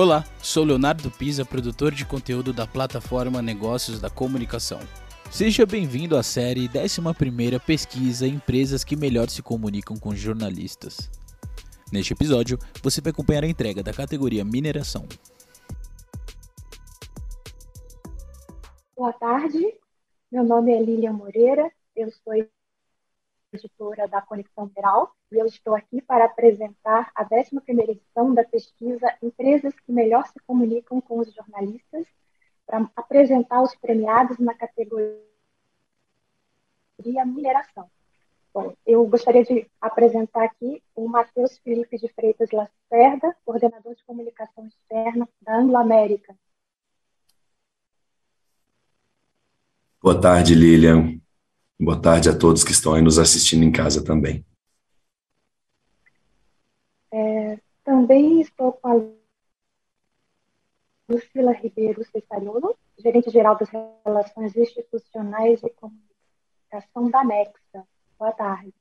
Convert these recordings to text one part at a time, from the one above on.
Olá, sou Leonardo Pisa, produtor de conteúdo da plataforma Negócios da Comunicação. Seja bem-vindo à série 11 Pesquisa Empresas que melhor se comunicam com jornalistas. Neste episódio, você vai acompanhar a entrega da categoria Mineração. Boa tarde, meu nome é Lilian Moreira, eu sou editora da Conexão Geral, e eu estou aqui para apresentar a 11ª edição da pesquisa Empresas que Melhor se Comunicam com os Jornalistas, para apresentar os premiados na categoria mineração. Bom, eu gostaria de apresentar aqui o Matheus Felipe de Freitas Lacerda, coordenador de comunicação externa da Anglo América. Boa tarde, Lilian. Boa tarde a todos que estão aí nos assistindo em casa também. É, também estou com a Lucila Ribeiro Cessariolo, gerente-geral das Relações Institucionais e Comunicação da Nexa. Boa tarde.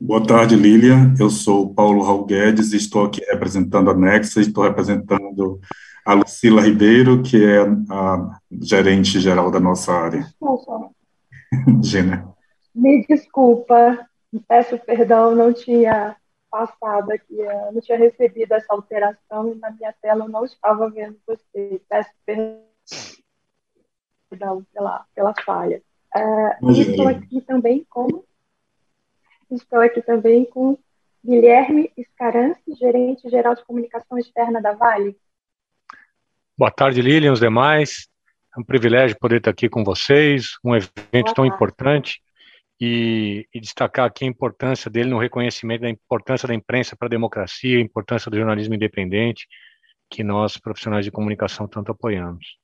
Boa tarde, Lilian. Eu sou Paulo Raul Guedes e estou aqui representando a Nexa, estou representando a Lucila Ribeiro, que é a gerente geral da nossa área. Desculpa. Gina. Me desculpa, peço perdão, não tinha passado aqui, não tinha recebido essa alteração e na minha tela eu não estava vendo você. Peço perdão pela, pela falha. Uh, estou aqui também com estou aqui também com Guilherme Escarance, gerente geral de comunicação externa da Vale. Boa tarde, Lilian, e os demais. É um privilégio poder estar aqui com vocês, um evento tão importante e, e, destacar aqui a importância dele no reconhecimento da importância da imprensa para a democracia, a importância do jornalismo independente, que nós, profissionais de comunicação, tanto apoiamos.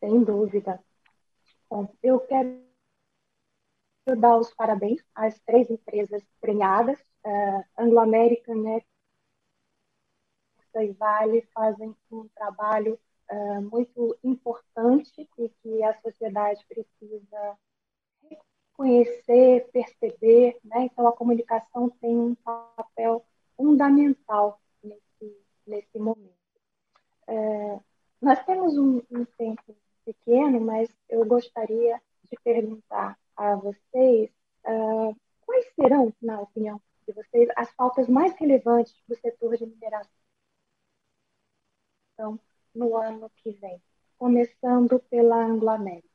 Sem dúvida. Bom, eu quero dar os parabéns às três empresas premiadas, uh, Anglo American, né, e Vale fazem um trabalho uh, muito importante e que a sociedade precisa reconhecer, perceber. Né? Então, a comunicação tem um papel fundamental nesse, nesse momento. Uh, nós temos um, um tempo pequeno, mas eu gostaria de perguntar a vocês uh, quais serão, na opinião de vocês, as pautas mais relevantes do setor de mineração no ano que vem, começando pela Anglo-América.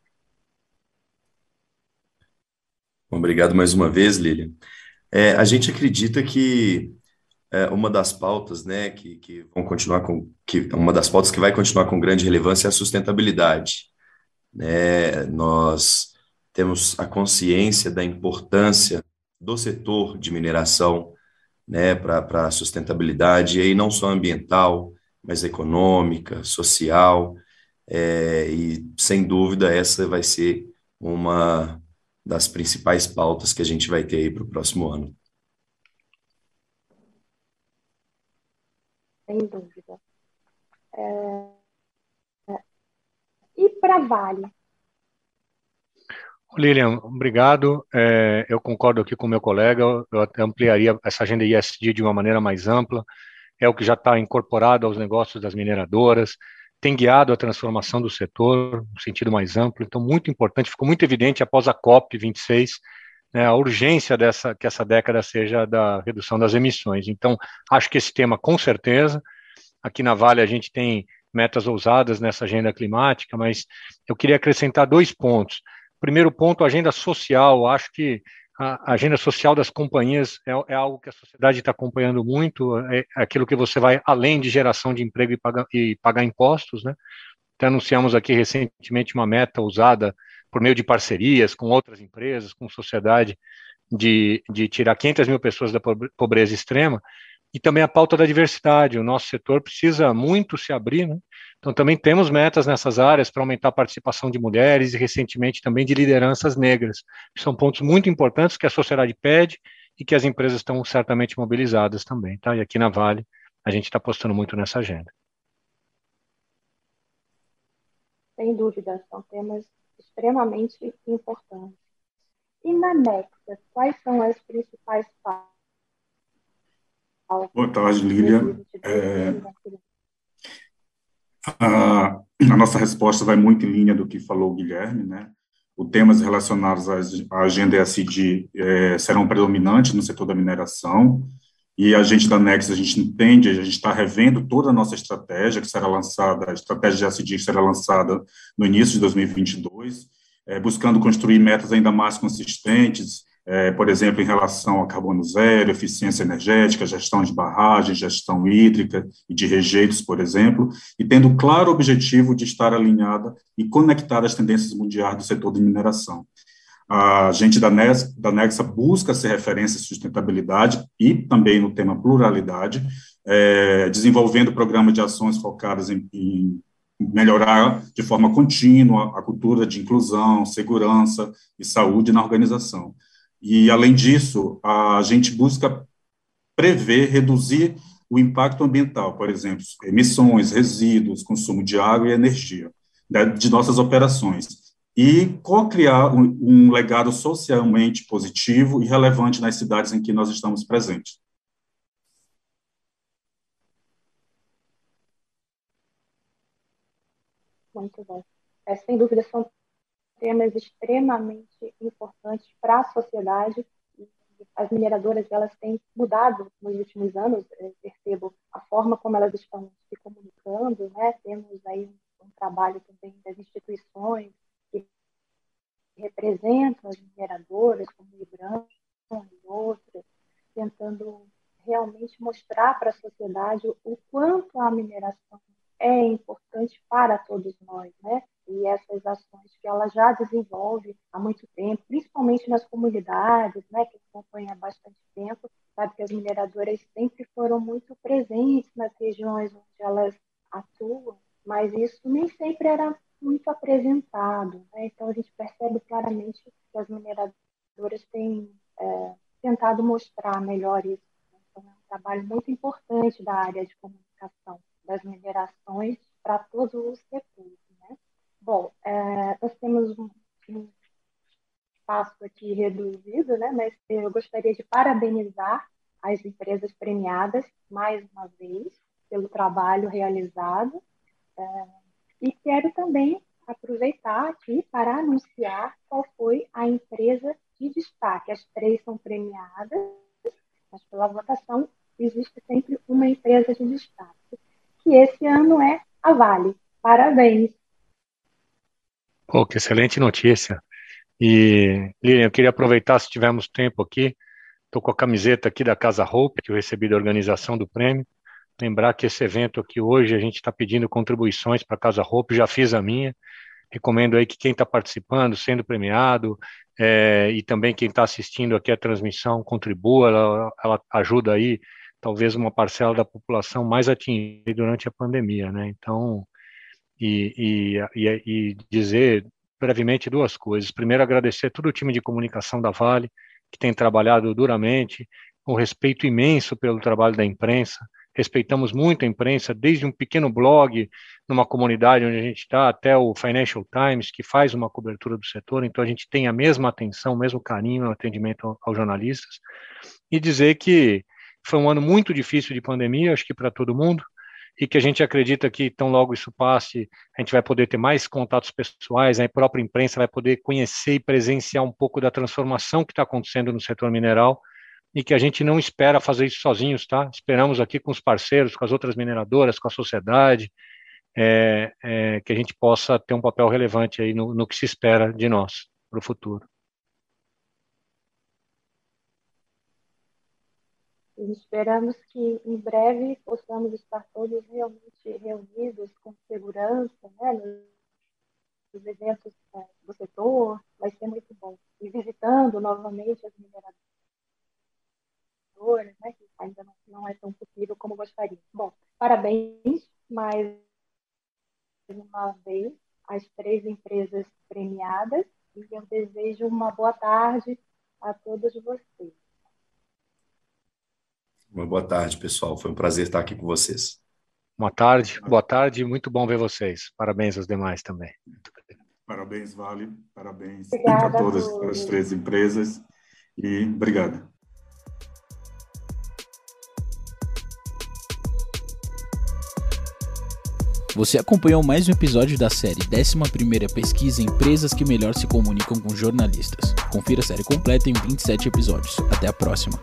Obrigado mais uma vez, Lilian. É, a gente acredita que é, uma das pautas, né, que, que vão continuar com, que uma das pautas que vai continuar com grande relevância é a sustentabilidade. Né? Nós temos a consciência da importância do setor de mineração, né, para a sustentabilidade, e aí não só ambiental, mais econômica, social, é, e sem dúvida essa vai ser uma das principais pautas que a gente vai ter aí para o próximo ano. Sem dúvida. É... E para Vale? Lilian, obrigado. É, eu concordo aqui com o meu colega. Eu ampliaria essa agenda ISD de uma maneira mais ampla é o que já está incorporado aos negócios das mineradoras, tem guiado a transformação do setor no sentido mais amplo. Então, muito importante, ficou muito evidente após a COP 26 né, a urgência dessa que essa década seja da redução das emissões. Então, acho que esse tema, com certeza, aqui na Vale a gente tem metas ousadas nessa agenda climática, mas eu queria acrescentar dois pontos. Primeiro ponto, agenda social. Acho que a agenda social das companhias é, é algo que a sociedade está acompanhando muito, é aquilo que você vai além de geração de emprego e pagar, e pagar impostos, né? Até anunciamos aqui recentemente uma meta usada por meio de parcerias com outras empresas, com sociedade, de, de tirar 500 mil pessoas da pobreza extrema, e também a pauta da diversidade. O nosso setor precisa muito se abrir, né? Então, também temos metas nessas áreas para aumentar a participação de mulheres e, recentemente, também de lideranças negras. São pontos muito importantes que a sociedade pede e que as empresas estão certamente mobilizadas também, tá? E aqui na Vale, a gente está apostando muito nessa agenda. Sem dúvida, são temas extremamente importantes. E na Nexa, quais são as principais Boa tarde, Lília. É, a, a, nossa resposta vai muito em linha do que falou o Guilherme, né? Os temas relacionados à agenda ESG é, serão predominantes no setor da mineração, e a gente da Nex, a gente entende, a gente está revendo toda a nossa estratégia, que será lançada, a estratégia de ESG será lançada no início de 2022, é, buscando construir metas ainda mais consistentes, é, por exemplo, em relação a carbono zero, eficiência energética, gestão de barragens, gestão hídrica e de rejeitos, por exemplo, e tendo o claro objetivo de estar alinhada e conectada às tendências mundiais do setor de mineração. A gente da, NES, da Nexa busca ser referência em sustentabilidade e também no tema pluralidade, é, desenvolvendo programas de ações focadas em, em melhorar de forma contínua a cultura de inclusão, segurança e saúde na organização. E, além disso, a gente busca prever, reduzir o impacto ambiental, por exemplo, emissões, resíduos, consumo de água e energia né, de nossas operações e co-criar um, um, legado socialmente positivo e relevante nas cidades em que nós estamos presentes. Muito bom. É, sem dúvida, são temas extremamente importantes para a sociedade. As mineradoras elas têm mudado nos últimos anos, percebo a forma como elas estão se comunicando, né? Temos aí um, trabalho também das instituições que representam as mineradoras, como o IBRAM e outras, tentando realmente mostrar para a sociedade o quanto a mineração é importante para todos nós, né? E essas ações que ela já desenvolve há muito tempo, principalmente nas comunidades, né? Que acompanha há bastante tempo, sabe que as mineradoras sempre foram muito presentes nas regiões onde elas atuam, mas isso nem sempre era muito apresentado, né? Então a gente percebe claramente que as mineradoras têm é, tentado mostrar melhor isso. Então é um trabalho muito importante da área de comunicação das minerações para todos os setores. Né? Bom, é, temos um, espaço aqui reduzido, né? mas eu gostaria de parabenizar as empresas premiadas mais uma vez pelo trabalho realizado é, e quero também aproveitar aqui para anunciar qual foi a empresa de destaque. As três são premiadas, mas pela votação existe sempre uma empresa de destaque que esse ano é a Vale. Parabéns. Pô, que excelente notícia. E, Lilian, eu queria aproveitar, se tivermos tempo aqui, estou com a camiseta aqui da Casa Hope, que eu recebi da organização do prêmio. Lembrar que esse evento aqui hoje, a gente está pedindo contribuições para a Casa Hope, já fiz a minha. Recomendo aí que quem está participando, sendo premiado, é, e também quem está assistindo aqui a transmissão, contribua, ela, ela ajuda aí talvez uma parcela da população mais atingida durante a pandemia, né? Então, e, e, e, dizer brevemente duas coisas. Primeiro, agradecer todo o time de comunicação da Vale, que tem trabalhado duramente, com respeito imenso pelo trabalho da imprensa. Respeitamos muito a imprensa, desde um pequeno blog numa comunidade onde a gente está, até o Financial Times, que faz uma cobertura do setor. Então, a gente tem a mesma atenção, o mesmo carinho no atendimento aos jornalistas. E dizer que foi um ano muito difícil de pandemia, acho que para todo mundo, e que a gente acredita que tão logo isso passe, a gente vai poder ter mais contatos pessoais, a própria imprensa vai poder conhecer e presenciar um pouco da transformação que está acontecendo no setor mineral e que a gente não espera fazer isso sozinhos, tá? Esperamos aqui com os parceiros, com as outras mineradoras, com a sociedade, é, é, que a gente possa ter um papel relevante aí no, no que se espera de nós para o futuro. E esperamos que em breve possamos estar todos realmente reunidos com segurança, né, nos eventos é, do setor, vai ser muito bom. E visitando novamente as mineradoras, né, que ainda não, não é tão possível como gostaria. Bom, parabéns mais uma vez às três empresas premiadas e eu desejo uma boa tarde a todos vocês. Uma boa tarde, pessoal. Foi um prazer estar aqui com vocês. Boa tarde, boa tarde, muito bom ver vocês. Parabéns aos demais também. Parabéns, Vale, parabéns Obrigada, a todas as três empresas e obrigado. Você acompanhou mais um episódio da série 11 Pesquisa Empresas que Melhor se Comunicam com Jornalistas. Confira a série completa em 27 episódios. Até a próxima.